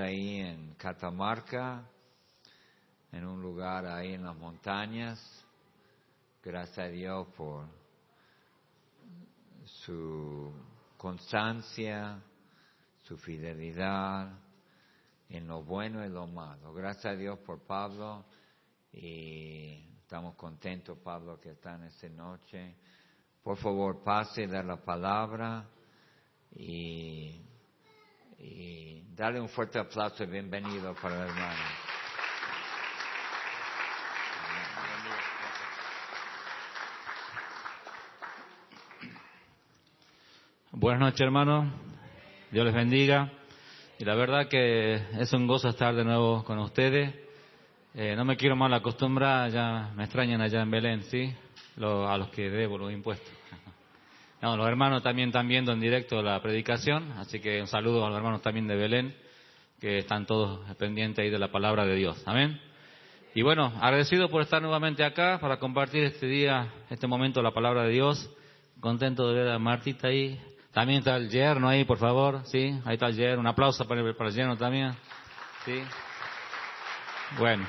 Ahí en Catamarca, en un lugar ahí en las montañas. Gracias a Dios por su constancia, su fidelidad en lo bueno y lo malo. Gracias a Dios por Pablo y estamos contentos, Pablo, que está en esta noche. Por favor, pase de la palabra y, y dale un fuerte aplauso y bienvenido para el hermano. Buenas noches, hermanos. Dios les bendiga. Y la verdad que es un gozo estar de nuevo con ustedes. Eh, no me quiero mal acostumbrar, ya me extrañan allá en Belén, ¿sí? a los que debo los impuestos. Los hermanos también están viendo en directo la predicación, así que un saludo a los hermanos también de Belén, que están todos pendientes ahí de la palabra de Dios. Amén. Y bueno, agradecido por estar nuevamente acá para compartir este día, este momento, la palabra de Dios. Contento de ver a Martita ahí, también está el yerno ahí, por favor, ¿sí? Ahí está el yerno. Un aplauso para el, para el yerno también, ¿sí? Bueno,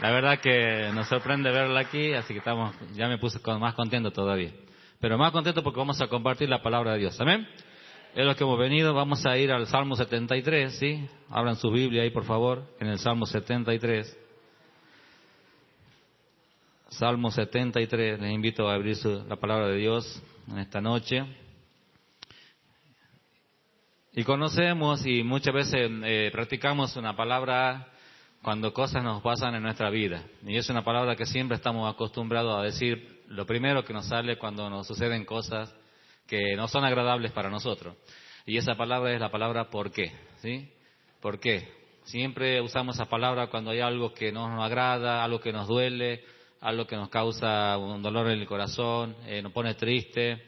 la verdad que nos sorprende verla aquí, así que estamos, ya me puse más contento todavía. Pero más contento porque vamos a compartir la palabra de Dios. ¿Amén? Es lo que hemos venido. Vamos a ir al Salmo 73, ¿sí? Abran su Biblia ahí, por favor, en el Salmo 73. Salmo 73. Les invito a abrir la palabra de Dios en esta noche. Y conocemos y muchas veces eh, practicamos una palabra cuando cosas nos pasan en nuestra vida. Y es una palabra que siempre estamos acostumbrados a decir lo primero que nos sale cuando nos suceden cosas que no son agradables para nosotros. Y esa palabra es la palabra ¿por qué? ¿Sí? ¿Por qué? Siempre usamos esa palabra cuando hay algo que no nos agrada, algo que nos duele, algo que nos causa un dolor en el corazón, eh, nos pone triste.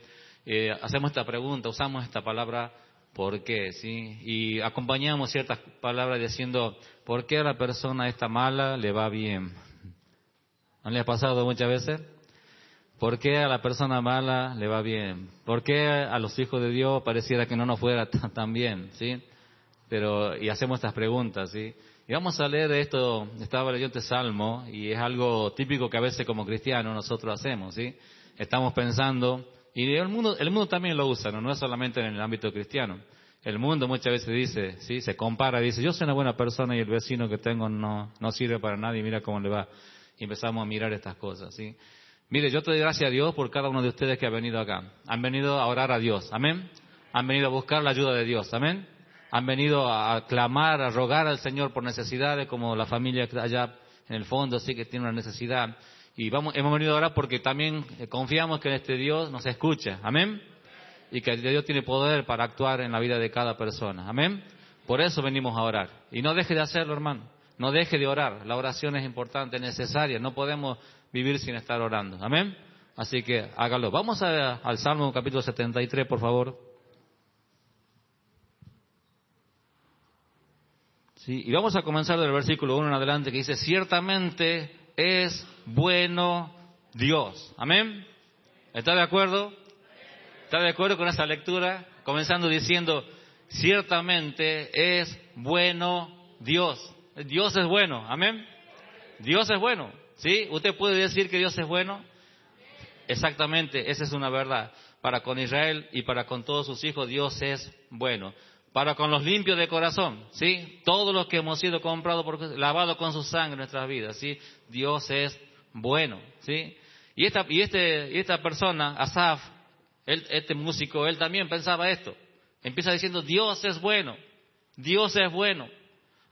Eh, hacemos esta pregunta, usamos esta palabra ¿Por qué? ¿Sí? Y acompañamos ciertas palabras diciendo, ¿por qué a la persona esta mala le va bien? ¿No le ha pasado muchas veces? ¿Por qué a la persona mala le va bien? ¿Por qué a los hijos de Dios pareciera que no nos fuera tan bien? ¿Sí? Pero, y hacemos estas preguntas, ¿sí? Y vamos a leer esto, estaba leyendo este salmo, y es algo típico que a veces como cristianos nosotros hacemos, ¿sí? Estamos pensando, y el mundo, el mundo también lo usa, ¿no? no es solamente en el ámbito cristiano. El mundo muchas veces dice, sí, se compara, dice, yo soy una buena persona y el vecino que tengo no, no sirve para nada y mira cómo le va. Y empezamos a mirar estas cosas, ¿sí? Mire, yo te doy gracias a Dios por cada uno de ustedes que ha venido acá. Han venido a orar a Dios, amén. Han venido a buscar la ayuda de Dios, amén. Han venido a clamar, a rogar al Señor por necesidades, como la familia allá en el fondo sí que tiene una necesidad. Y vamos, hemos venido ahora porque también eh, confiamos que este Dios nos escucha. Amén. Y que Dios tiene poder para actuar en la vida de cada persona. Amén. Por eso venimos a orar. Y no deje de hacerlo, hermano. No deje de orar. La oración es importante, es necesaria. No podemos vivir sin estar orando. Amén. Así que hágalo. Vamos al Salmo capítulo 73, por favor. Sí, y vamos a comenzar del versículo 1 en adelante que dice, ciertamente es bueno Dios. Amén. ¿Está de acuerdo? ¿Está de acuerdo con esa lectura? Comenzando diciendo, ciertamente es bueno Dios. Dios es bueno. Amén. Dios es bueno. ¿Sí? ¿Usted puede decir que Dios es bueno? Exactamente, esa es una verdad. Para con Israel y para con todos sus hijos, Dios es bueno para con los limpios de corazón, ¿sí? Todos los que hemos sido comprados, por, lavados con su sangre en nuestras vidas, ¿sí? Dios es bueno, ¿sí? Y esta, y este, y esta persona, Asaf, este músico, él también pensaba esto. Empieza diciendo, Dios es bueno, Dios es bueno.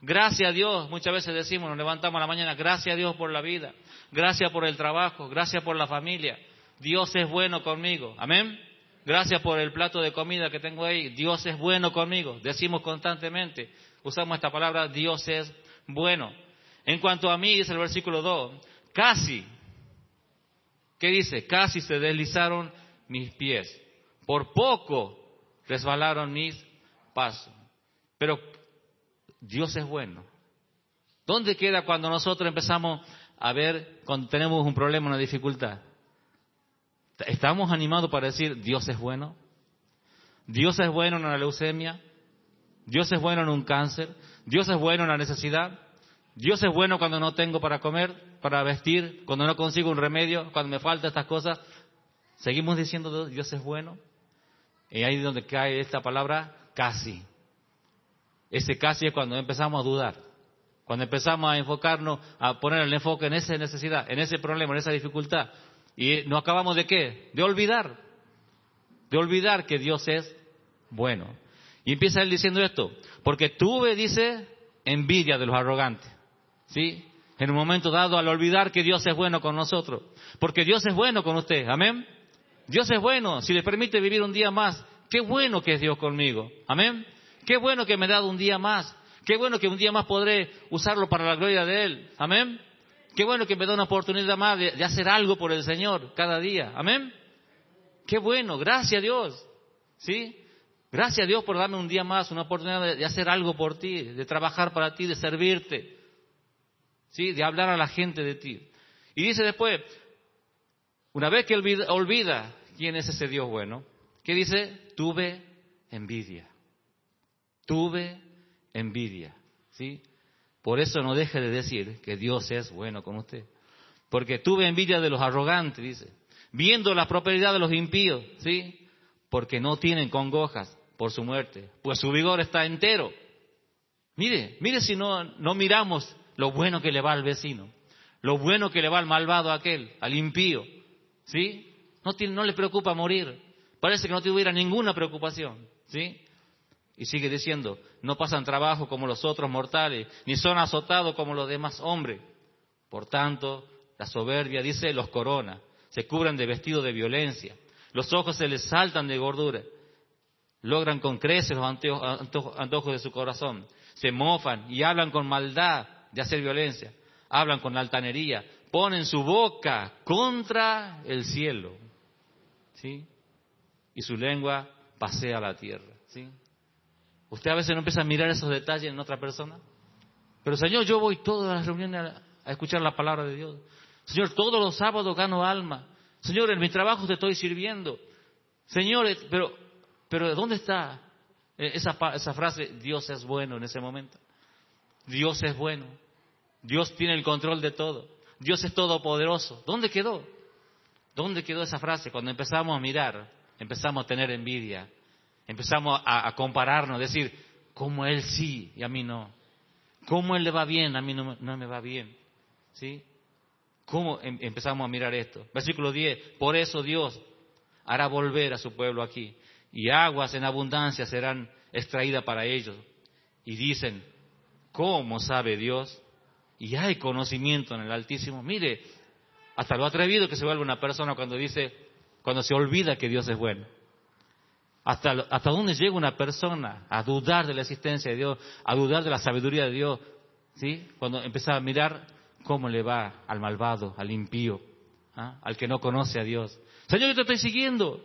Gracias a Dios, muchas veces decimos, nos levantamos a la mañana, gracias a Dios por la vida, gracias por el trabajo, gracias por la familia. Dios es bueno conmigo. Amén. Gracias por el plato de comida que tengo ahí. Dios es bueno conmigo. Decimos constantemente, usamos esta palabra, Dios es bueno. En cuanto a mí, dice el versículo 2, casi, ¿qué dice? Casi se deslizaron mis pies. Por poco resbalaron mis pasos. Pero Dios es bueno. ¿Dónde queda cuando nosotros empezamos a ver, cuando tenemos un problema, una dificultad? ¿Estamos animados para decir Dios es bueno? ¿Dios es bueno en la leucemia? Dios es bueno en un cáncer, Dios es bueno en la necesidad, Dios es bueno cuando no tengo para comer, para vestir, cuando no consigo un remedio, cuando me faltan estas cosas. Seguimos diciendo Dios es bueno. Y ahí es donde cae esta palabra casi. Ese casi es cuando empezamos a dudar. Cuando empezamos a enfocarnos, a poner el enfoque en esa necesidad, en ese problema, en esa dificultad. Y no acabamos de qué? De olvidar. De olvidar que Dios es bueno. Y empieza él diciendo esto. Porque tuve, dice, envidia de los arrogantes. ¿Sí? En un momento dado al olvidar que Dios es bueno con nosotros. Porque Dios es bueno con usted. Amén. Dios es bueno. Si le permite vivir un día más, qué bueno que es Dios conmigo. Amén. Qué bueno que me ha dado un día más. Qué bueno que un día más podré usarlo para la gloria de Él. Amén. Qué bueno que me da una oportunidad más de, hacer algo por el Señor cada día. Amén. Qué bueno. Gracias a Dios. ¿Sí? Gracias a Dios por darme un día más, una oportunidad de, hacer algo por ti, de trabajar para ti, de servirte. ¿Sí? De hablar a la gente de ti. Y dice después, una vez que olvida, olvida quién es ese Dios bueno, ¿qué dice? Tuve envidia. Tuve envidia. ¿Sí? Por eso no deje de decir que Dios es bueno con usted. Porque tuve envidia de los arrogantes, dice. Viendo la prosperidad de los impíos, ¿sí? Porque no tienen congojas por su muerte, pues su vigor está entero. Mire, mire si no, no miramos lo bueno que le va al vecino, lo bueno que le va al malvado aquel, al impío, ¿sí? No, le preocupa morir, parece que no tuviera ninguna preocupación, ¿sí? Y sigue diciendo, no pasan trabajo como los otros mortales, ni son azotados como los demás hombres. Por tanto, la soberbia, dice, los corona, se cubren de vestido de violencia, los ojos se les saltan de gordura, logran con creces los antojos de su corazón, se mofan y hablan con maldad de hacer violencia, hablan con altanería, ponen su boca contra el cielo, ¿sí? Y su lengua pasea la tierra, ¿sí? Usted a veces no empieza a mirar esos detalles en otra persona. Pero Señor, yo voy todas las reuniones a, escuchar la palabra de Dios. Señor, todos los sábados gano alma. Señor, en mi trabajo te estoy sirviendo. Señor, pero, pero ¿dónde está esa, esa frase? Dios es bueno en ese momento. Dios es bueno. Dios tiene el control de todo. Dios es todopoderoso. ¿Dónde quedó? ¿Dónde quedó esa frase? Cuando empezamos a mirar, empezamos a tener envidia, Empezamos a, compararnos, a decir, ¿cómo él sí y a mí no? ¿Cómo él le va bien, a mí no, me va bien? ¿Sí? ¿Cómo em, empezamos a mirar esto? Versículo 10, por eso Dios hará volver a su pueblo aquí, y aguas en abundancia serán extraídas para ellos. Y dicen, ¿cómo sabe Dios? Y hay conocimiento en el Altísimo. Mire, hasta lo atrevido que se vuelve una persona cuando dice, cuando se olvida que Dios es bueno. Hasta, hasta dónde llega una persona a dudar de la existencia de Dios, a dudar de la sabiduría de Dios, ¿sí? Cuando empieza a mirar cómo le va al malvado, al impío, ¿ah? al que no conoce a Dios. Señor, yo te estoy siguiendo.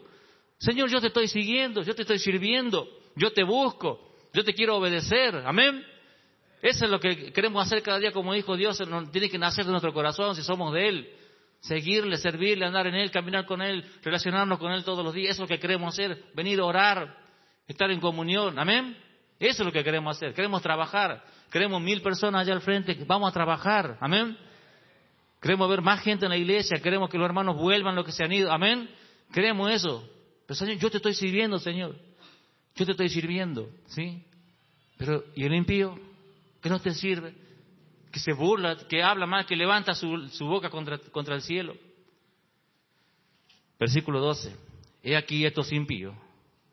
Señor, yo te estoy siguiendo, yo te estoy sirviendo, yo te busco, yo te quiero obedecer. Amén. Eso es lo que queremos hacer cada día como hijo de Dios. Tiene que nacer de nuestro corazón si somos de Él seguirle, servirle, andar en Él, caminar con Él, relacionarnos con Él todos los días. Eso es lo que queremos hacer, venir a orar, estar en comunión. Amén. Eso es lo que queremos hacer. Queremos trabajar. Queremos mil personas allá al frente. Vamos a trabajar. Amén. Queremos ver más gente en la iglesia. Queremos que los hermanos vuelvan los que se han ido. Amén. Queremos eso. Pero Señor, yo te estoy sirviendo, Señor. Yo te estoy sirviendo. ¿Sí? Pero, ¿y el impío? ¿Qué no te sirve? Que se burla, que habla mal, que levanta su, boca contra, el cielo. Versículo 12. He aquí estos impíos,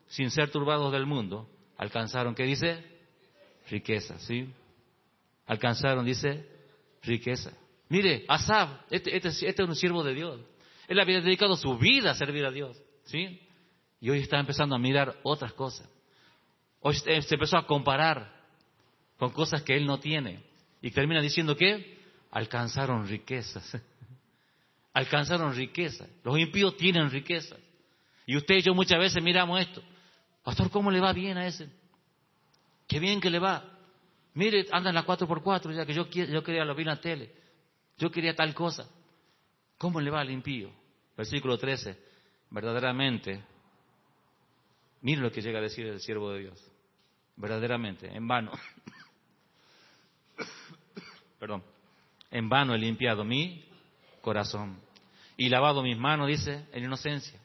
sin ser turbados del mundo, alcanzaron, ¿qué dice? Riqueza, ¿sí? Alcanzaron, dice, riqueza. Mire, Asab, este, este, este, es un siervo de Dios. Él había dedicado su vida a servir a Dios, ¿sí? Y hoy está empezando a mirar otras cosas. Hoy se empezó a comparar con cosas que él no tiene. Y termina diciendo que alcanzaron riquezas. alcanzaron riquezas. Los impíos tienen riquezas. Y usted y yo muchas veces miramos esto. Pastor, ¿cómo le va bien a ese? Qué bien que le va. Mire, anda en la 4x4, ya que yo, yo quería lo vi en la tele. Yo quería tal cosa. ¿Cómo le va al impío? Versículo 13. Verdaderamente, mire lo que llega a decir el siervo de Dios. verdaderamente, en vano. Perdón. En vano he limpiado mi corazón y lavado mis manos, dice, en inocencia.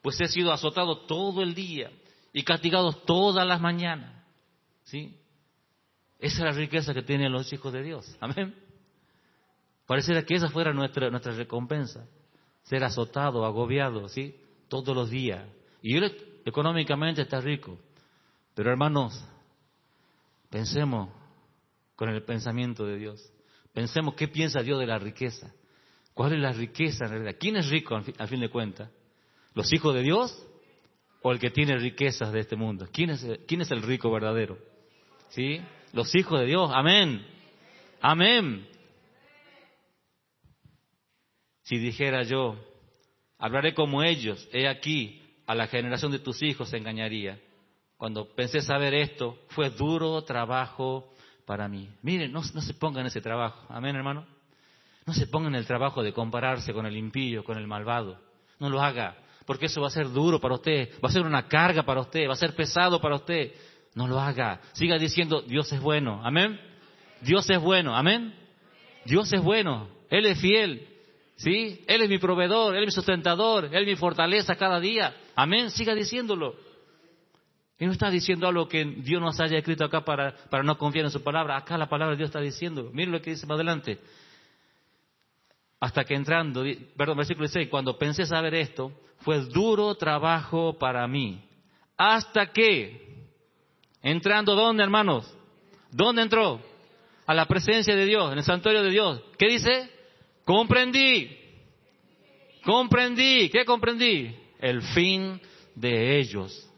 Pues he sido azotado todo el día y castigado todas las mañanas. ¿Sí? Esa es la riqueza que tienen los hijos de Dios. Amén. Pareciera que esa fuera nuestra, nuestra recompensa. Ser azotado, agobiado, ¿sí? Todos los días. Y él económicamente está rico. Pero hermanos, pensemos con el pensamiento de Dios. Pensemos qué piensa Dios de la riqueza. ¿Cuál es la riqueza en realidad? ¿Quién es rico al fin, de cuentas? ¿Los hijos de Dios o el que tiene riquezas de este mundo? ¿Quién es, quién es el rico verdadero? ¿Sí? Los hijos de Dios. Amén. Amén. Si dijera yo, hablaré como ellos, he aquí, a la generación de tus hijos se engañaría. Cuando pensé saber esto, fue duro trabajo para mí. Miren, no, no se pongan ese trabajo. Amén, hermano. No se ponga en el trabajo de compararse con el impío, con el malvado. No lo haga, porque eso va a ser duro para usted, va a ser una carga para usted, va a ser pesado para usted. No lo haga. Siga diciendo, Dios es bueno. Amén. Dios es bueno. Amén. Dios es bueno. Él es fiel. ¿Sí? Él es mi proveedor, Él es mi sustentador, Él es mi fortaleza cada día. Amén. Siga diciéndolo. Y no está diciendo algo que Dios nos haya escrito acá para, para no confiar en su palabra. Acá la palabra de Dios está diciendo. Miren lo que dice más adelante. Hasta que entrando, perdón, versículo 6, cuando pensé saber esto, fue duro trabajo para mí. Hasta que, entrando, ¿dónde, hermanos? ¿Dónde entró? A la presencia de Dios, en el santuario de Dios. ¿Qué dice? Comprendí. Comprendí. ¿Qué comprendí? El fin de ellos.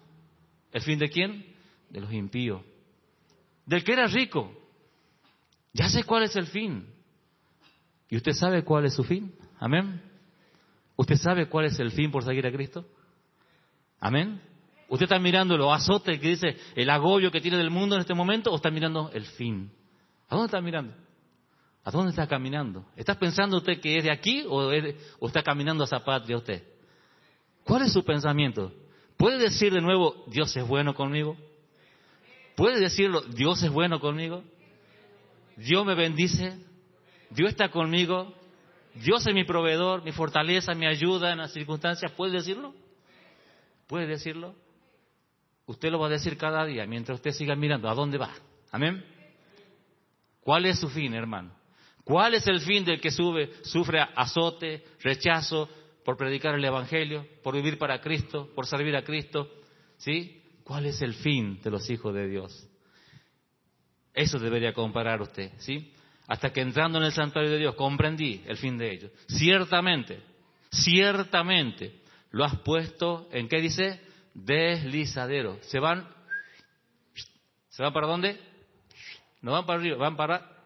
¿El fin de quién? De los impíos. Del que era rico. Ya sé cuál es el fin. ¿Y usted sabe cuál es su fin? Amén. ¿Usted sabe cuál es el fin por seguir a Cristo? Amén. ¿Usted está mirando lo azote que dice el agobio que tiene del mundo en este momento o está mirando el fin? ¿A dónde está mirando? ¿A dónde está caminando? ¿Está pensando usted que es de aquí o, o está caminando a esa patria usted? ¿Cuál es su pensamiento? ¿Puede decir de nuevo, Dios es bueno conmigo? ¿Puede decirlo, Dios es bueno conmigo? ¿Dios me bendice? Dios está conmigo, Dios es mi proveedor, mi fortaleza, mi ayuda en las circunstancias. ¿Puede decirlo? ¿Puede decirlo? Usted lo va a decir cada día mientras usted siga mirando. ¿A dónde va? Amén. ¿Cuál es su fin, hermano? ¿Cuál es el fin del que sube, sufre azote, rechazo por predicar el Evangelio, por vivir para Cristo, por servir a Cristo? ¿Sí? ¿Cuál es el fin de los hijos de Dios? Eso debería comparar usted, ¿sí? hasta que entrando en el santuario de Dios comprendí el fin de ellos. Ciertamente, ciertamente, lo has puesto en qué dice? Deslizadero. Se van, ¿se van para dónde? No van para arriba, van para,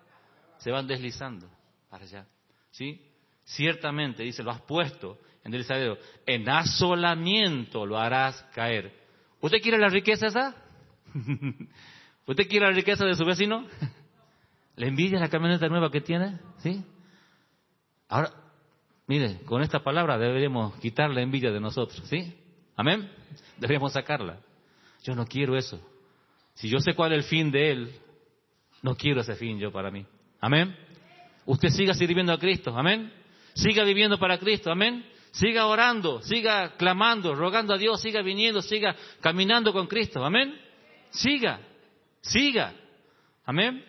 se van deslizando para allá. ¿Sí? Ciertamente, dice, lo has puesto en deslizadero. En asolamiento lo harás caer. ¿Usted quiere la riqueza esa? ¿Usted quiere la riqueza de su vecino? ¿Le envidia la camioneta nueva que tiene? ¿Sí? Ahora, mire, con esta palabra deberíamos quitar la envidia de nosotros, ¿sí? Amén. Deberíamos sacarla. Yo no quiero eso. Si yo sé cuál es el fin de él, no quiero ese fin yo para mí. Amén. Usted siga sirviendo a Cristo. Amén. Siga viviendo para Cristo. Amén. Siga orando, siga clamando, rogando a Dios, siga viniendo, siga caminando con Cristo. Amén. Siga, siga. Amén.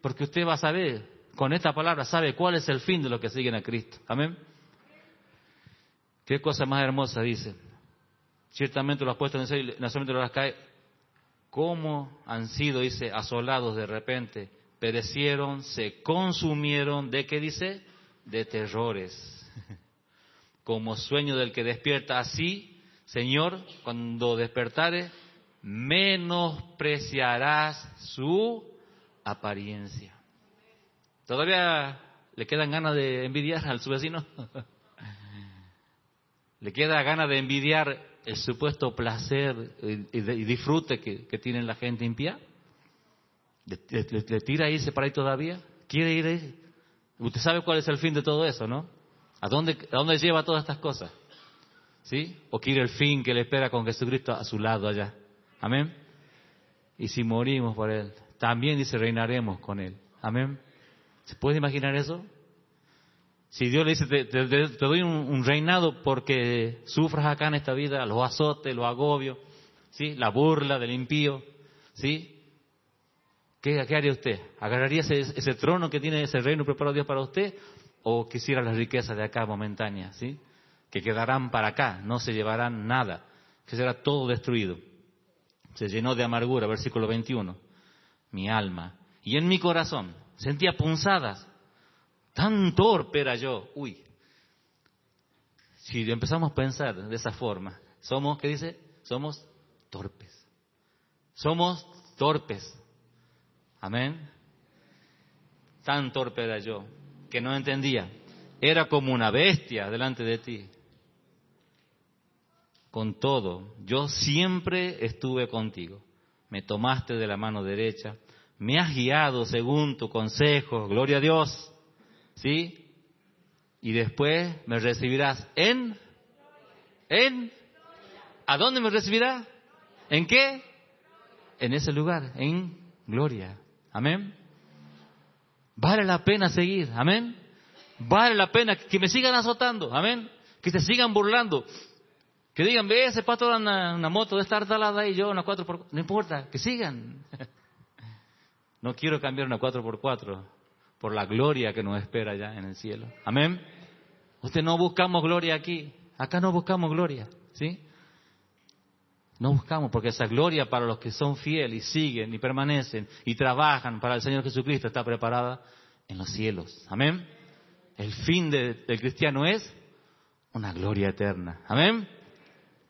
Porque usted va a saber, con esta palabra, sabe cuál es el fin de los que siguen a Cristo. Amén. Qué cosa más hermosa dice. Ciertamente los puesto en el nacimiento de las cae. ¿Cómo han sido, dice, asolados de repente? Perecieron, se consumieron, ¿de qué dice? De terrores. Como sueño del que despierta así, Señor, cuando despertare, menospreciarás su apariencia. ¿Todavía le quedan ganas de envidiar al su vecino? ¿Le queda ganas de envidiar el supuesto placer y, disfrute que, tiene la gente impía? ¿Le, tira a irse para ahí todavía? ¿Quiere ir ahí? Usted sabe cuál es el fin de todo eso, ¿no? ¿A dónde, ¿A dónde lleva todas estas cosas? ¿Sí? ¿O quiere el fin que le espera con Jesucristo a su lado allá? Amén. Y si morimos por Él, también dice, reinaremos con Él. Amén. ¿Se puede imaginar eso? Si Dios le dice, te, doy un, reinado porque sufras acá en esta vida, los azotes, los agobios, ¿sí? la burla del impío, ¿sí? ¿Qué, haría usted? ¿Agarraría ese, ese, trono que tiene ese reino preparado Dios para usted? ¿O quisiera las riquezas de acá momentáneas, ¿sí? Que quedarán para acá, no se llevarán nada, que será todo destruido. Se llenó de amargura, versículo 21. Mi alma. Y en mi corazón sentía punzadas Tan torpe era yo. Uy. Si empezamos a pensar de esa forma, somos, ¿qué dice? Somos torpes. Somos torpes. Amén. Tan torpe era yo que no entendía. Era como una bestia delante de ti. Con todo, yo siempre estuve contigo. Me tomaste de la mano derecha. Me has guiado según tu consejo. Gloria a Dios. ¿Sí? Y después me recibirás en, en, ¿a dónde me recibirá? ¿En qué? En ese lugar, en gloria. Amén. Vale la pena seguir. Amén. Vale la pena que me sigan azotando. Amén. Que se sigan burlando. Que digan, ve, ese anda una moto de estar talada y yo una 4x4. No importa, que sigan. No quiero cambiar una 4x4 por la gloria que nos espera allá en el cielo. Amén. Usted no buscamos gloria aquí. Acá no buscamos gloria, ¿sí? No buscamos porque esa gloria para los que son fieles y siguen y permanecen y trabajan para el Señor Jesucristo está preparada en los cielos. Amén. El fin del cristiano es una gloria eterna. Amén.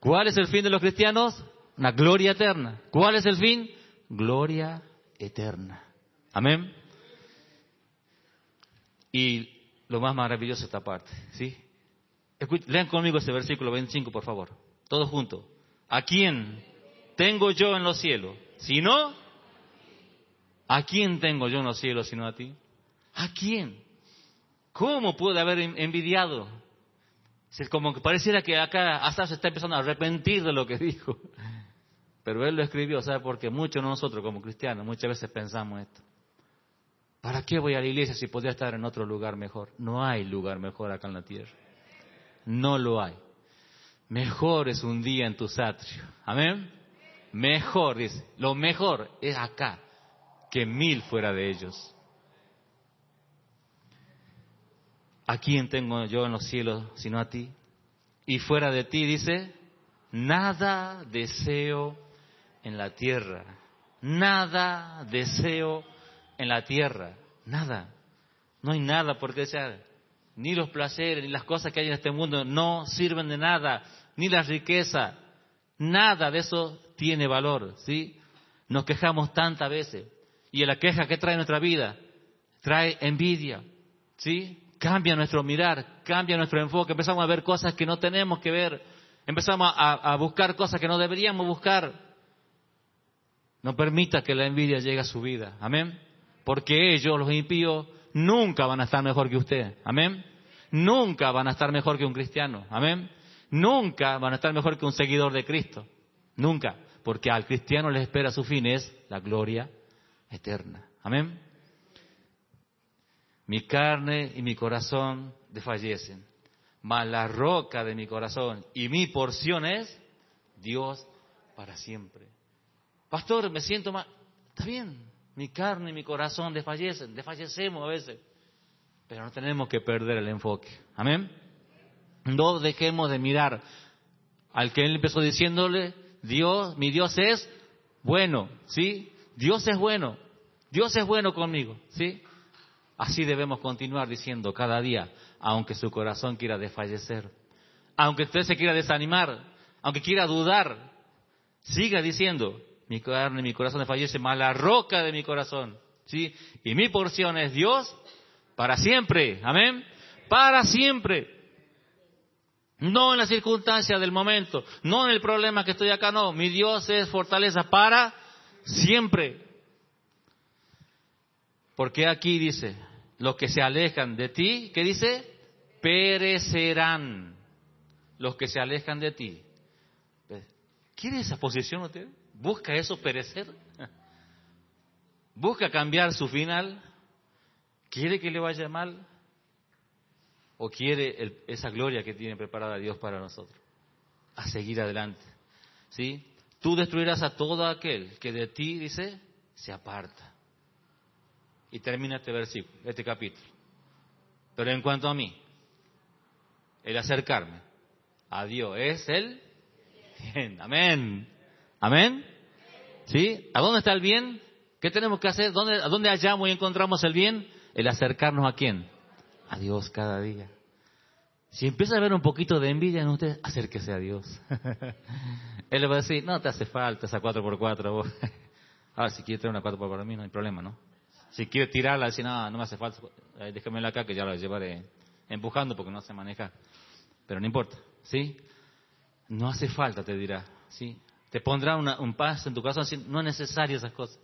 ¿Cuál es el fin de los cristianos? Una gloria eterna. ¿Cuál es el fin? Gloria eterna. Amén. Y lo más maravilloso esta parte, ¿sí? lean conmigo ese versículo 25, por favor. Todos juntos. ¿A quién tengo yo en los cielos? Si no, ¿a quién tengo yo en los cielos sino a ti? ¿A quién? ¿Cómo puede haber envidiado? Como que pareciera que acá hasta se está empezando a arrepentir de lo que dijo. Pero él lo escribió, ¿sabe? Porque muchos de nosotros como cristianos muchas veces pensamos esto. ¿Para qué voy a la iglesia si podría estar en otro lugar mejor? No hay lugar mejor acá en la tierra. No lo hay. Mejor es un día en tu atrio. Amén. Mejor, dice. Lo mejor es acá que mil fuera de ellos. ¿A quién tengo yo en los cielos sino a ti? Y fuera de ti, dice, nada deseo en la tierra. Nada deseo en la tierra. Nada. No hay nada porque sea ni los placeres, ni las cosas que hay en este mundo no sirven de nada, ni la riqueza. Nada de eso tiene valor, ¿sí? Nos quejamos tantas veces. Y la queja que trae nuestra vida trae envidia, ¿sí? Cambia nuestro mirar, cambia nuestro enfoque. Empezamos a ver cosas que no tenemos que ver. Empezamos a, a buscar cosas que no deberíamos buscar. No permita que la envidia llegue a su vida. Amén. Porque ellos, los impíos, nunca van a estar mejor que usted. Amén. Nunca van a estar mejor que un cristiano. Amén. Nunca van a estar mejor que un seguidor de Cristo. Nunca. Porque al cristiano le espera su fin es la gloria eterna. Amén. Mi carne y mi corazón desfallecen, mas la roca de mi corazón y mi porción es Dios para siempre. Pastor, me siento mal. Está bien, mi carne y mi corazón desfallecen, desfallecemos a veces, pero no tenemos que perder el enfoque. Amén. No dejemos de mirar al que él empezó diciéndole, Dios, mi Dios es bueno, ¿sí? Dios es bueno, Dios es bueno conmigo, ¿sí? Así debemos continuar diciendo cada día, aunque su corazón quiera desfallecer, aunque usted se quiera desanimar, aunque quiera dudar, siga diciendo, mi carne mi corazón desfallece, más la roca de mi corazón. ¿sí? Y mi porción es Dios para siempre. Amén. Para siempre. No en la circunstancia del momento, no en el problema que estoy acá, no. Mi Dios es fortaleza para siempre. Porque aquí dice, los que se alejan de ti, ¿qué dice? Perecerán. Los que se alejan de ti. ¿Quiere esa posición usted? ¿Busca eso perecer? ¿Busca cambiar su final? ¿Quiere que le vaya mal? ¿O quiere esa gloria que tiene preparada Dios para nosotros? A seguir adelante. ¿Sí? Tú destruirás a todo aquel que de ti, dice, se aparta. Y termina este versículo, este capítulo. Pero en cuanto a mí, el acercarme a Dios es el bien. Amén. Amén. ¿Sí? ¿A dónde está el bien? ¿Qué tenemos que hacer? ¿Dónde, ¿A dónde hallamos y encontramos el bien? El acercarnos a quién? A Dios cada día. Si empieza a haber un poquito de envidia en usted, acérquese a Dios. Él le va a decir, no te hace falta esa 4x4 vos. Ahora, si quiere traer una 4x4 para mí, no hay problema, ¿no? Si quiere tirarla, decir, no, no me hace falta, eh, déjamela acá que ya la llevaré empujando porque no se maneja. Pero no importa, ¿sí? No hace falta, te dirá, ¿sí? Te pondrá un paz en tu corazón, no es necesario esas cosas.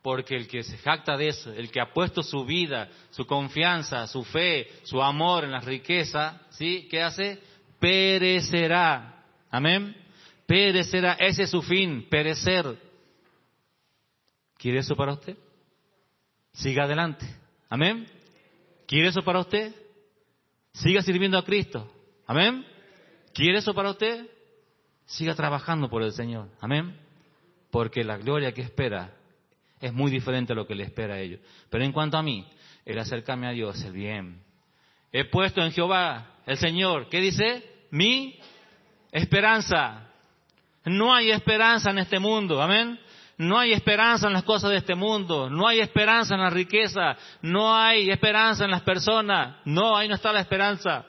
Porque el que se jacta de eso, el que ha puesto su vida, su confianza, su fe, su amor en la riqueza, ¿sí? ¿Qué hace? Perecerá. Amén. Perecerá. Ese es su fin, perecer. ¿Quiere eso para usted? Siga adelante. Amén. ¿Quiere eso para usted? Siga sirviendo a Cristo. Amén. ¿Quiere eso para usted? Siga trabajando por el Señor. Amén. Porque la gloria que espera es muy diferente a lo que le espera a ellos. Pero en cuanto a mí, el acercarme a Dios, el bien. He puesto en Jehová, el Señor, ¿qué dice? Mi esperanza. No hay esperanza en este mundo. Amén. No hay esperanza en las cosas de este mundo, no hay esperanza en la riqueza, no hay esperanza en las personas, no, ahí no está la esperanza.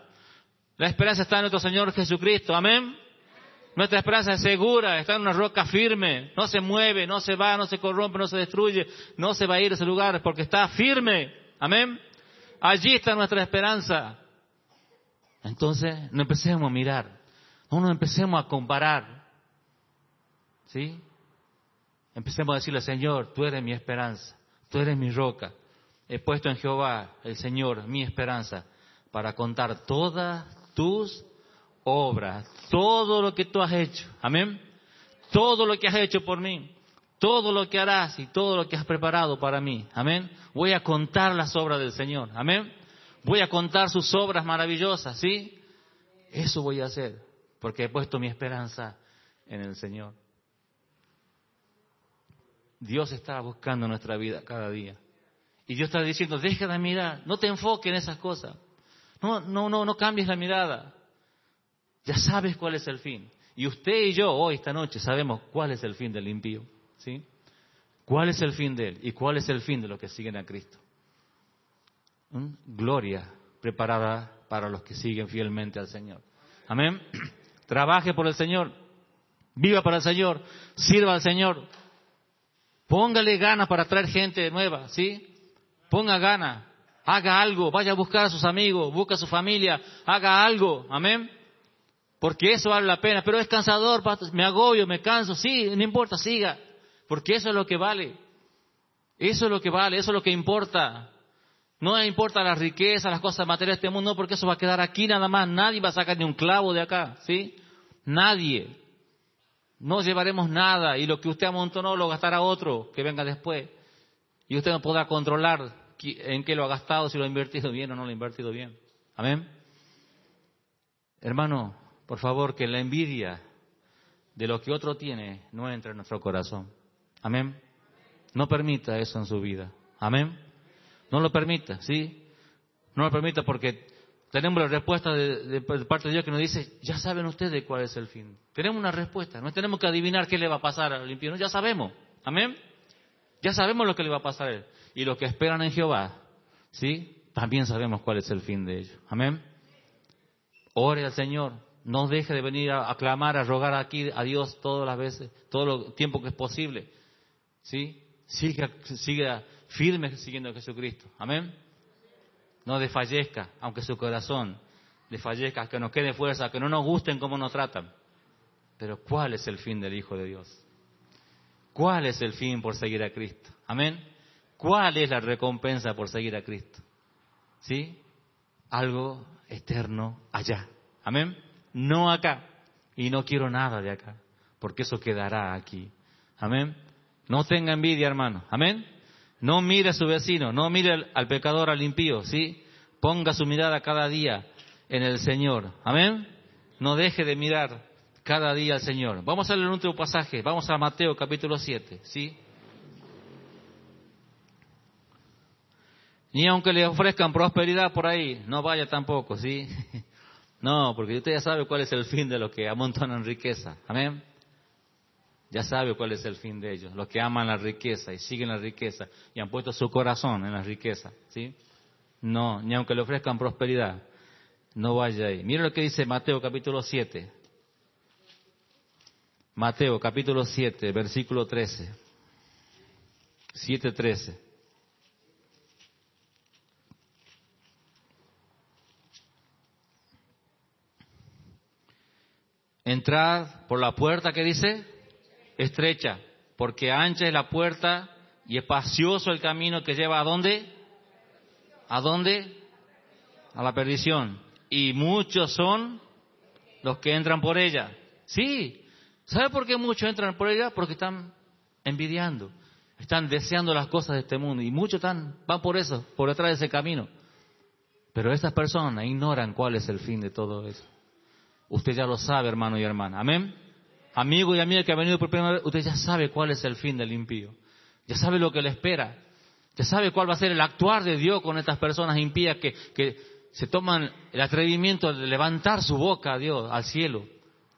La esperanza está en nuestro Señor Jesucristo, amén. Nuestra esperanza es segura, está en una roca firme, no se mueve, no se va, no se corrompe, no se destruye, no se va a ir a ese lugar porque está firme, amén. Allí está nuestra esperanza. Entonces, no empecemos a mirar, no nos empecemos a comparar, ¿sí? Empecemos a decirle, Señor, tú eres mi esperanza, tú eres mi roca. He puesto en Jehová, el Señor, mi esperanza, para contar todas tus obras, todo lo que tú has hecho. Amén. Todo lo que has hecho por mí, todo lo que harás y todo lo que has preparado para mí. Amén. Voy a contar las obras del Señor. Amén. Voy a contar sus obras maravillosas, ¿sí? Eso voy a hacer, porque he puesto mi esperanza en el Señor. Dios está buscando nuestra vida cada día. Y Dios está diciendo, deja de mirar, no te enfoques en esas cosas. No, no, no, no cambies la mirada. Ya sabes cuál es el fin. Y usted y yo hoy, esta noche, sabemos cuál es el fin del impío. ¿Sí? ¿Cuál es el fin de él? ¿Y cuál es el fin de los que siguen a Cristo? ¿Mm? Gloria preparada para los que siguen fielmente al Señor. Amén. Trabaje por el Señor. Viva para el Señor. Sirva al Señor. Póngale ganas para traer gente nueva, ¿sí? Ponga ganas, haga algo, vaya a buscar a sus amigos, busca a su familia, haga algo, amén. Porque eso vale la pena, pero es cansador, me agobio, me canso, sí, no importa, siga, porque eso es lo que vale. Eso es lo que vale, eso es lo que importa. No importa la riqueza, las cosas materiales de este mundo, porque eso va a quedar aquí nada más. Nadie va a sacar ni un clavo de acá, ¿sí? Nadie. No llevaremos nada y lo que usted amontonó lo gastará otro que venga después. Y usted no podrá controlar en qué lo ha gastado, si lo ha invertido bien o no lo ha invertido bien. Amén. Hermano, por favor, que la envidia de lo que otro tiene no entre en nuestro corazón. Amén. No permita eso en su vida. Amén. No lo permita, ¿sí? No lo permita porque tenemos la respuesta de, parte de Dios que nos dice, ya saben ustedes cuál es el fin. Tenemos una respuesta, no tenemos que adivinar qué le va a pasar al impío, ya sabemos, amén. Ya sabemos lo que le va a pasar a él. Y los que esperan en Jehová, ¿sí? También sabemos cuál es el fin de ellos, amén. Ore al Señor, no deje de venir a, clamar, a rogar aquí a Dios todas las veces, todo el tiempo que es posible, ¿sí? Siga, siga firme siguiendo a Jesucristo, amén no desfallezca, aunque su corazón desfallezca, que nos quede fuerza, que no nos gusten cómo nos tratan. Pero ¿cuál es el fin del Hijo de Dios? ¿Cuál es el fin por seguir a Cristo? Amén. ¿Cuál es la recompensa por seguir a Cristo? ¿Sí? Algo eterno allá. Amén. No acá. Y no quiero nada de acá, porque eso quedará aquí. Amén. No tenga envidia, hermano. Amén. No mire a su vecino, no mire al pecador, al impío, ¿sí? Ponga su mirada cada día en el Señor. Amén. No deje de mirar cada día al Señor. Vamos a leer un último pasaje. Vamos a Mateo capítulo 7, ¿sí? Ni aunque le ofrezcan prosperidad por ahí, no vaya tampoco, ¿sí? No, porque usted ya sabe cuál es el fin de los que amontonan riqueza. Amén. Ya sabe cuál es el fin de ellos, los que aman la riqueza y siguen la riqueza y han puesto su corazón en la riqueza, ¿sí? No, ni aunque le ofrezcan prosperidad, no vaya ahí. Mira lo que dice Mateo capítulo 7. Mateo capítulo 7, versículo 13. 7, Entrad por la puerta que dice estrecha, porque ancha es la puerta y espacioso el camino que lleva a dónde? ¿A dónde? A la perdición. Y muchos son los que entran por ella. Sí. ¿Sabe por qué muchos entran por ella? Porque están envidiando, están deseando las cosas de este mundo y muchos están van por eso, por detrás de ese camino. Pero estas personas ignoran cuál es el fin de todo eso. Usted ya lo sabe, hermano y hermana. Amén. Amigo y amiga que ha venido por primera vez, usted ya sabe cuál es el fin del impío. Ya sabe lo que le espera. Ya sabe cuál va a ser el actuar de Dios con estas personas impías que, que se toman el atrevimiento de levantar su boca a Dios, al cielo,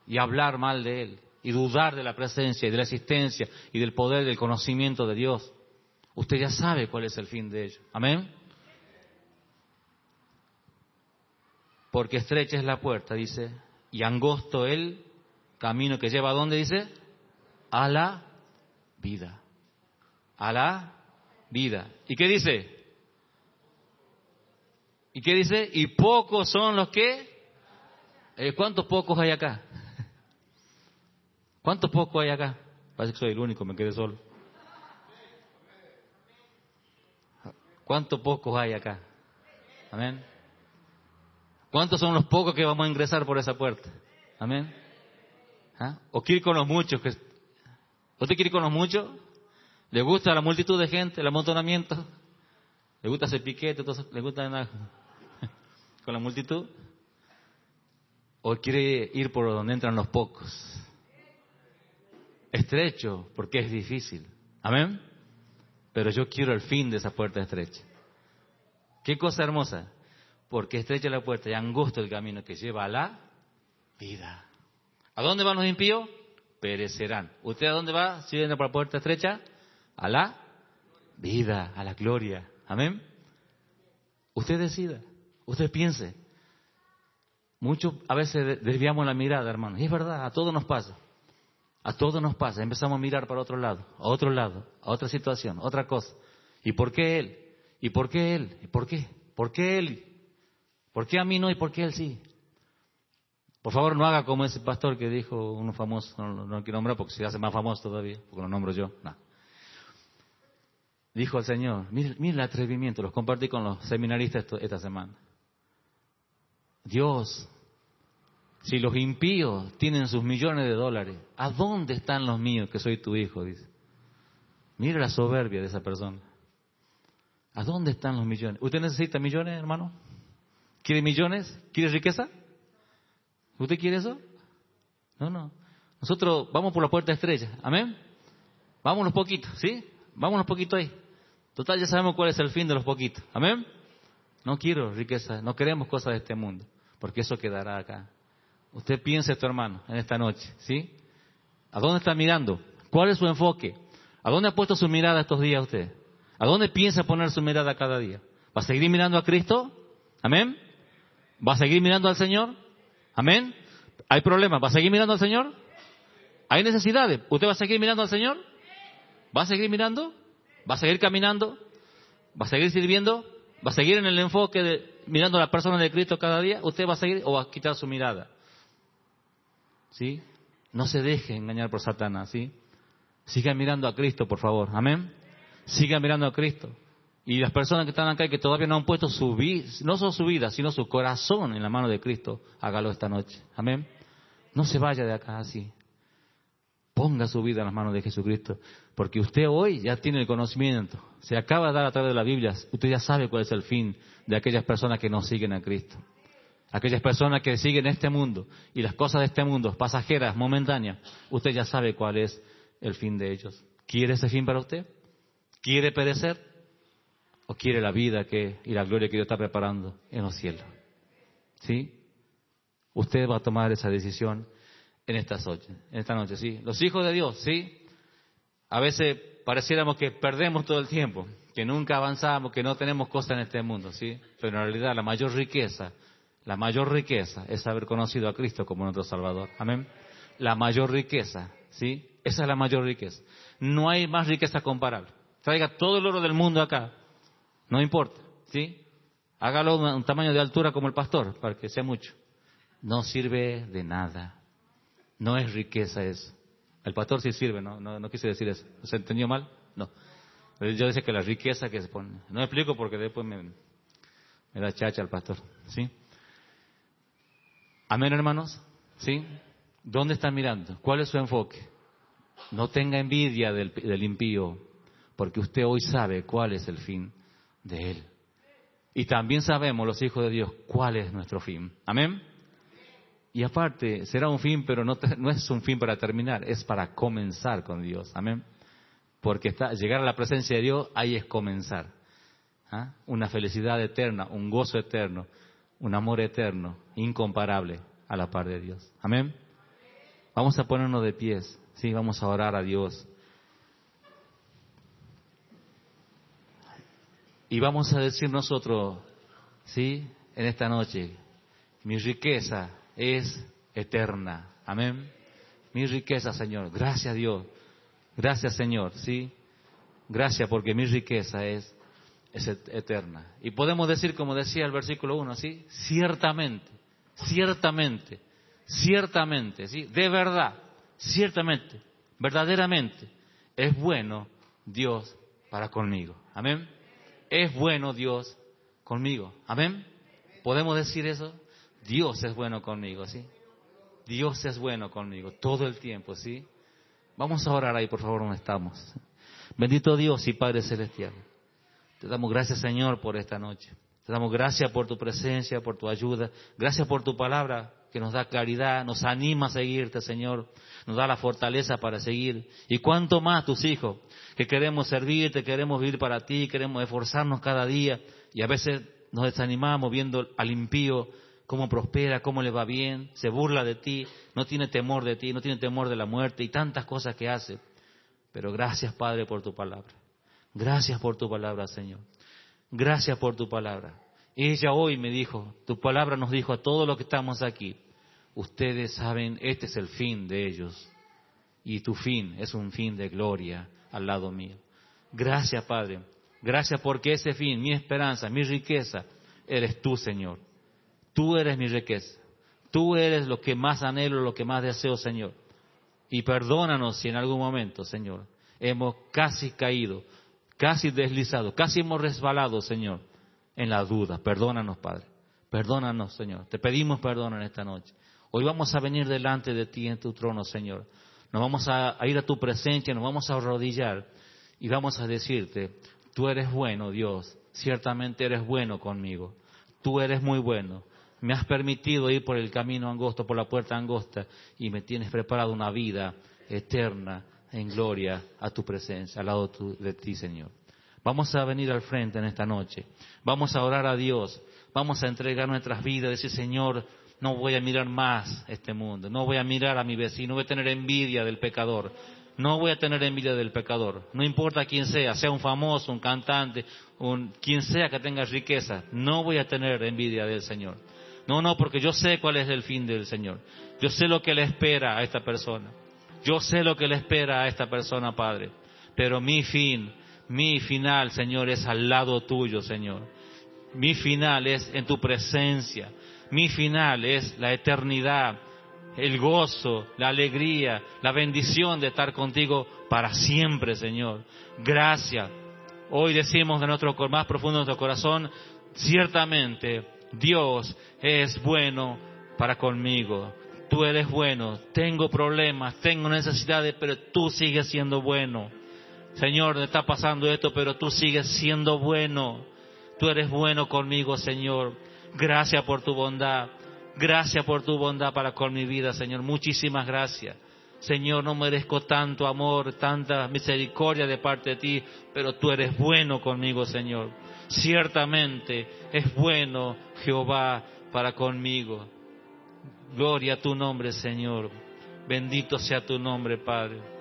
y hablar mal de Él, y dudar de la presencia y de la existencia y del poder del conocimiento de Dios. Usted ya sabe cuál es el fin de ello. Amén. Porque estrecha es la puerta, dice, y angosto el camino que lleva a dónde dice? A la vida. A la vida. ¿Y qué dice? ¿Y qué dice? Y pocos son los que... Eh, ¿Cuántos pocos hay acá? ¿Cuántos pocos hay acá? Parece que soy el único, me quedé solo. ¿Cuántos pocos hay acá? Amén. ¿Cuántos son los pocos que vamos a ingresar por esa puerta? Amén. ¿Ah? ¿O quiere ir con los muchos? ¿Usted quiere ir con los muchos? ¿Le gusta la multitud de gente, el amontonamiento? ¿Le gusta ese piquete? ¿Le gusta nada? con la multitud? ¿O quiere ir por donde entran los pocos? Estrecho, porque es difícil. Amén. Pero yo quiero el fin de esa puerta estrecha. Qué cosa hermosa porque estrecha la puerta y angosto el camino que lleva a la vida. ¿A dónde van los impíos? Perecerán. ¿Usted a dónde va si viene por la puerta estrecha? A la vida, a la gloria. Amén. Usted decida, usted piense. Muchos a veces desviamos la mirada, hermano. Y es verdad, a todos nos pasa. A todos nos pasa. Empezamos a mirar para otro lado, a otro lado, a otra situación, otra cosa. ¿Y por qué él? ¿Y por qué él? ¿Y por qué? ¿Por qué él? ¿Por qué a mí no y por qué a él sí? Por favor, no haga como ese pastor que dijo uno famoso, no, lo quiero nombrar porque se hace más famoso todavía, porque lo nombro yo. No. Dijo el Señor, mire, el atrevimiento, los compartí con los seminaristas esta semana. Dios, si los impíos tienen sus millones de dólares, ¿a dónde están los míos que soy tu hijo? Dice. Mire la soberbia de esa persona. ¿A dónde están los millones? ¿Usted necesita millones, hermano? ¿Quiere millones? ¿Quiere riqueza? ¿Usted quiere eso? No, no. Nosotros vamos por la puerta estrecha. Amén. Vámonos poquitos, ¿sí? Vámonos poquito ahí. Total, ya sabemos cuál es el fin de los poquitos. Amén. No quiero riqueza, no queremos cosas de este mundo, porque eso quedará acá. Usted piense esto, hermano, en esta noche, ¿sí? ¿A dónde está mirando? ¿Cuál es su enfoque? ¿A dónde ha puesto su mirada estos días usted? ¿A dónde piensa poner su mirada cada día? ¿Va a seguir mirando a Cristo? Amén. ¿Va a seguir mirando al Señor? Amén. ¿Hay problemas? ¿Va a seguir mirando al Señor? ¿Hay necesidades? ¿Usted va a seguir mirando al Señor? ¿Va a seguir mirando? ¿Va a seguir caminando? ¿Va a seguir sirviendo? ¿Va a seguir en el enfoque de mirando a la persona de Cristo cada día? ¿Usted va a seguir o va a quitar su mirada? ¿Sí? No se deje engañar por Satanás, ¿sí? Siga mirando a Cristo, por favor. Amén. Siga mirando a Cristo. Y las personas que están acá y que todavía no han puesto su vida, no solo su vida, sino su corazón en la mano de Cristo, hágalo esta noche. Amén. No se vaya de acá así. Ponga su vida en las manos de Jesucristo, porque usted hoy ya tiene el conocimiento, se acaba de dar a través de la Biblia, usted ya sabe cuál es el fin de aquellas personas que no siguen a Cristo. Aquellas personas que siguen este mundo y las cosas de este mundo, pasajeras, momentáneas, usted ya sabe cuál es el fin de ellos. ¿Quiere ese fin para usted? ¿Quiere perecer? ¿O quiere la vida que, y la gloria que Dios está preparando en los cielos? ¿Sí? Usted va a tomar esa decisión en esta noche, en esta noche, ¿sí? Los hijos de Dios, ¿sí? A veces pareciéramos que perdemos todo el tiempo, que nunca avanzamos, que no tenemos cosas en este mundo, ¿sí? Pero en realidad la mayor riqueza, la mayor riqueza es haber conocido a Cristo como nuestro Salvador. Amén. La mayor riqueza, ¿sí? Esa es la mayor riqueza. No hay más riqueza comparable. Traiga todo el oro del mundo acá. No importa, ¿sí? Hágalo un tamaño de altura como el pastor, para que sea mucho. No sirve de nada. No es riqueza eso. El pastor sí sirve, ¿no? No, quise decir eso. ¿Se entendió mal? No. Yo decía que la riqueza que se pone. No explico porque después me, me da chacha el pastor. ¿Sí? Amén, hermanos. ¿Sí? ¿Dónde están mirando? ¿Cuál es su enfoque? No tenga envidia del, del impío, porque usted hoy sabe cuál es el fin de él. Y también sabemos, los hijos de Dios, cuál es nuestro fin. Amén. Y aparte, será un fin, pero no, no, es un fin para terminar, es para comenzar con Dios. Amén. Porque está, llegar a la presencia de Dios, ahí es comenzar. ¿Ah? Una felicidad eterna, un gozo eterno, un amor eterno, incomparable a la par de Dios. Amén. Vamos a ponernos de pies, sí, vamos a orar a Dios. Y vamos a decir nosotros, sí, en esta noche, mi riqueza es eterna. Amén. Mi riqueza, Señor. Gracias, Dios. Gracias, Señor. Sí. Gracias porque mi riqueza es, es eterna. Y podemos decir, como decía el versículo 1, ¿sí? Ciertamente, ciertamente, ciertamente, ¿sí? De verdad, ciertamente, verdaderamente, es bueno Dios para conmigo. Amén. Es bueno Dios conmigo. Amén. ¿Podemos decir eso? Dios es bueno conmigo, ¿sí? Dios es bueno conmigo todo el tiempo, ¿sí? Vamos a orar ahí, por favor, donde estamos. Bendito Dios y Padre Celestial. Te damos gracias, Señor, por esta noche. Te damos gracias por tu presencia, por tu ayuda. Gracias por tu palabra que nos da claridad, nos anima a seguirte, Señor. Nos da la fortaleza para seguir. Y cuánto más tus hijos, que queremos servirte, queremos vivir para ti, queremos esforzarnos cada día. Y a veces nos desanimamos viendo al impío cómo prospera, cómo le va bien, se burla de ti, no tiene temor de ti, no tiene temor de la muerte y tantas cosas que hace. Pero gracias, Padre, por tu palabra. Gracias por tu palabra, Señor. Gracias por tu palabra. Ella hoy me dijo, tu palabra nos dijo a todos los que estamos aquí, ustedes saben, este es el fin de ellos. Y tu fin es un fin de gloria al lado mío. Gracias, Padre. Gracias porque ese fin, mi esperanza, mi riqueza, eres tú, Señor. Tú eres mi riqueza. Tú eres lo que más anhelo, lo que más deseo, Señor. Y perdónanos si en algún momento, Señor, hemos casi caído, casi deslizado, casi hemos resbalado, Señor, en la duda. Perdónanos, Padre. Perdónanos, Señor. Te pedimos perdón en esta noche. Hoy vamos a venir delante de ti en tu trono, Señor. Nos vamos a, a ir a tu presencia, nos vamos a arrodillar y vamos a decirte, tú eres bueno, Dios. Ciertamente eres bueno conmigo. Tú eres muy bueno me has permitido ir por el camino angosto, por la puerta angosta, y me tienes preparado una vida eterna en gloria a tu presencia, al lado de ti, Señor. Vamos a venir al frente en esta noche. Vamos a orar a Dios. Vamos a entregar nuestras vidas. Decir, Señor, no voy a mirar más este mundo. No voy a mirar a mi vecino. No voy a tener envidia del pecador. No voy a tener envidia del pecador. No importa quién sea, sea un famoso, un cantante, un, quien sea que tenga riqueza. No voy a tener envidia del Señor. No, no, porque yo sé cuál es el fin del Señor. Yo sé lo que le espera a esta persona. Yo sé lo que le espera a esta persona, Padre. Pero mi fin, mi final, Señor, es al lado tuyo, Señor. Mi final es en tu presencia. Mi final es la eternidad, el gozo, la alegría, la bendición de estar contigo para siempre, Señor. Gracias. Hoy decimos de nuestro más profundo de nuestro corazón, ciertamente Dios es bueno para conmigo. tú eres bueno. Tengo problemas, tengo necesidades, pero tú sigues siendo bueno. Señor, está pasando esto, pero tú sigues siendo bueno. Tú eres bueno conmigo, Señor. Gracias por tu bondad. Gracias por tu bondad para con mi vida, Señor. Muchísimas gracias. Señor, no merezco tanto amor, tanta misericordia de parte de ti, pero tú eres bueno conmigo, Señor. Ciertamente es bueno Jehová para conmigo. Gloria a tu nombre, Señor. Bendito sea tu nombre, Padre.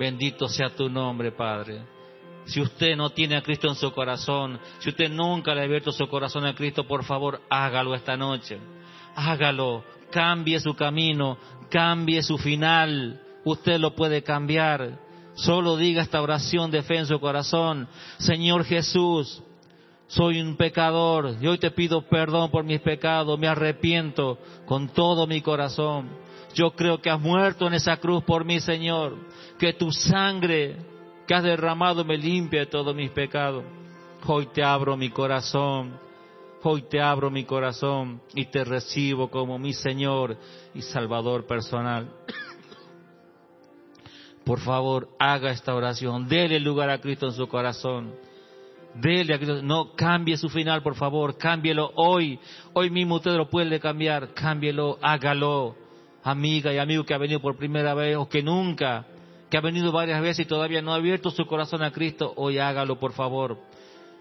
Bendito sea tu nombre, Padre. Si usted no tiene a Cristo en su corazón, si usted nunca le ha abierto su corazón a Cristo, por favor, hágalo esta noche. Hágalo, cambie su camino, cambie su final. Usted lo puede cambiar. Solo diga esta oración de fe en su corazón. Señor Jesús, soy un pecador y hoy te pido perdón por mis pecados, me arrepiento con todo mi corazón. Yo creo que has muerto en esa cruz por mí, Señor, que tu sangre que has derramado me limpia de todos mis pecados. Hoy te abro mi corazón, hoy te abro mi corazón y te recibo como mi Señor y Salvador personal. Por favor, haga esta oración, déle lugar a Cristo en su corazón Dele a Cristo. No cambie su final, por favor. Cámbielo hoy. Hoy mismo usted lo puede cambiar. Cámbielo, hágalo. Amiga y amigo que ha venido por primera vez o que nunca, que ha venido varias veces y todavía no ha abierto su corazón a Cristo, hoy hágalo, por favor.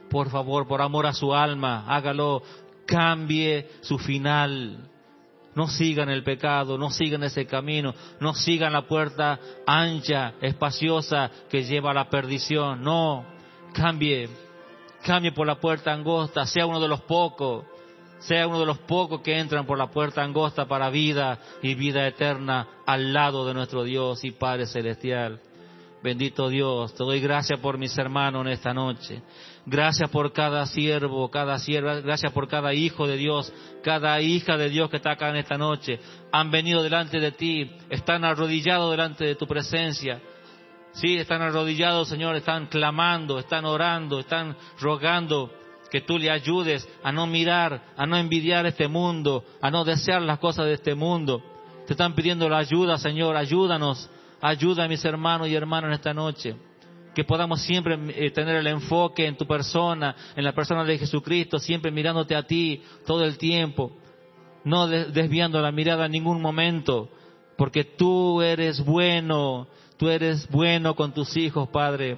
Por favor, por amor a su alma, hágalo. Cambie su final. No sigan el pecado, no sigan ese camino, no sigan la puerta ancha, espaciosa que lleva a la perdición. No, cambie cambie por la puerta angosta, sea uno de los pocos, sea uno de los pocos que entran por la puerta angosta para vida y vida eterna al lado de nuestro Dios y Padre Celestial. Bendito Dios, te doy gracias por mis hermanos en esta noche. Gracias por cada siervo, cada sierva, gracias por cada hijo de Dios, cada hija de Dios que está acá en esta noche. Han venido delante de ti, están arrodillados delante de tu presencia. Sí, están arrodillados, Señor, están clamando, están orando, están rogando que tú le ayudes a no mirar, a no envidiar este mundo, a no desear las cosas de este mundo. Te están pidiendo la ayuda, Señor, ayúdanos, ayuda a mis hermanos y hermanas en esta noche. Que podamos siempre eh, tener el enfoque en tu persona, en la persona de Jesucristo, siempre mirándote a ti todo el tiempo, no desviando la mirada en ningún momento, porque tú eres bueno, Tú eres bueno con tus hijos, Padre.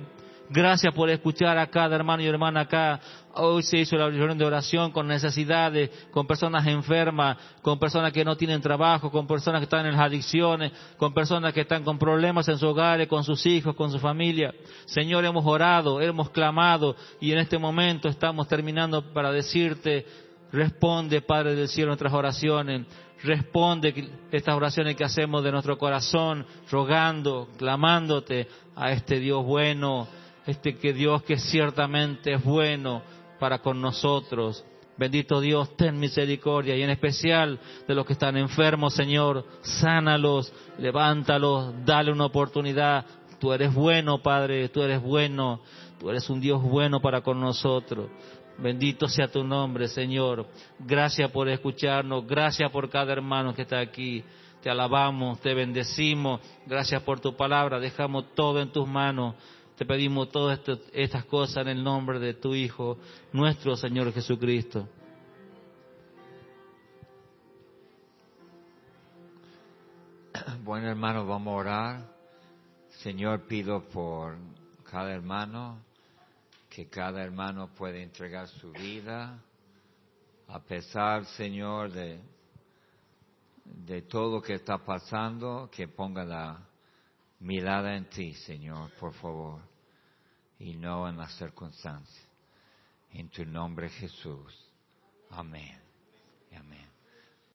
Gracias por escuchar a cada hermano y hermana acá. Hoy se hizo la reunión de oración con necesidades, con personas enfermas, con personas que no tienen trabajo, con personas que están en las adicciones, con personas que están con problemas en su hogar, con sus hijos, con su familia. Señor, hemos orado, hemos clamado y en este momento estamos terminando para decirte, responde, Padre del cielo, nuestras oraciones responde estas oraciones que hacemos de nuestro corazón, rogando, clamándote a este Dios bueno, este que Dios que ciertamente es bueno para con nosotros. Bendito Dios, ten misericordia y en especial de los que están enfermos, Señor, sánalos, levántalos, dale una oportunidad. Tú eres bueno, Padre, tú eres bueno, tú eres un Dios bueno para con nosotros. Bendito sea tu nombre, Señor. Gracias por escucharnos. Gracias por cada hermano que está aquí. Te alabamos, te bendecimos. Gracias por tu palabra. Dejamos todo en tus manos. Te pedimos todas estas cosas en el nombre de tu Hijo, nuestro Señor Jesucristo. Bueno, hermano, vamos a orar. Señor, pido por cada hermano que cada hermano puede entregar su vida, a pesar, Señor, de, de todo lo que está pasando, que ponga la mirada en ti, Señor, por favor, y no en las circunstancias. En tu nombre, Jesús. Amén. Amén.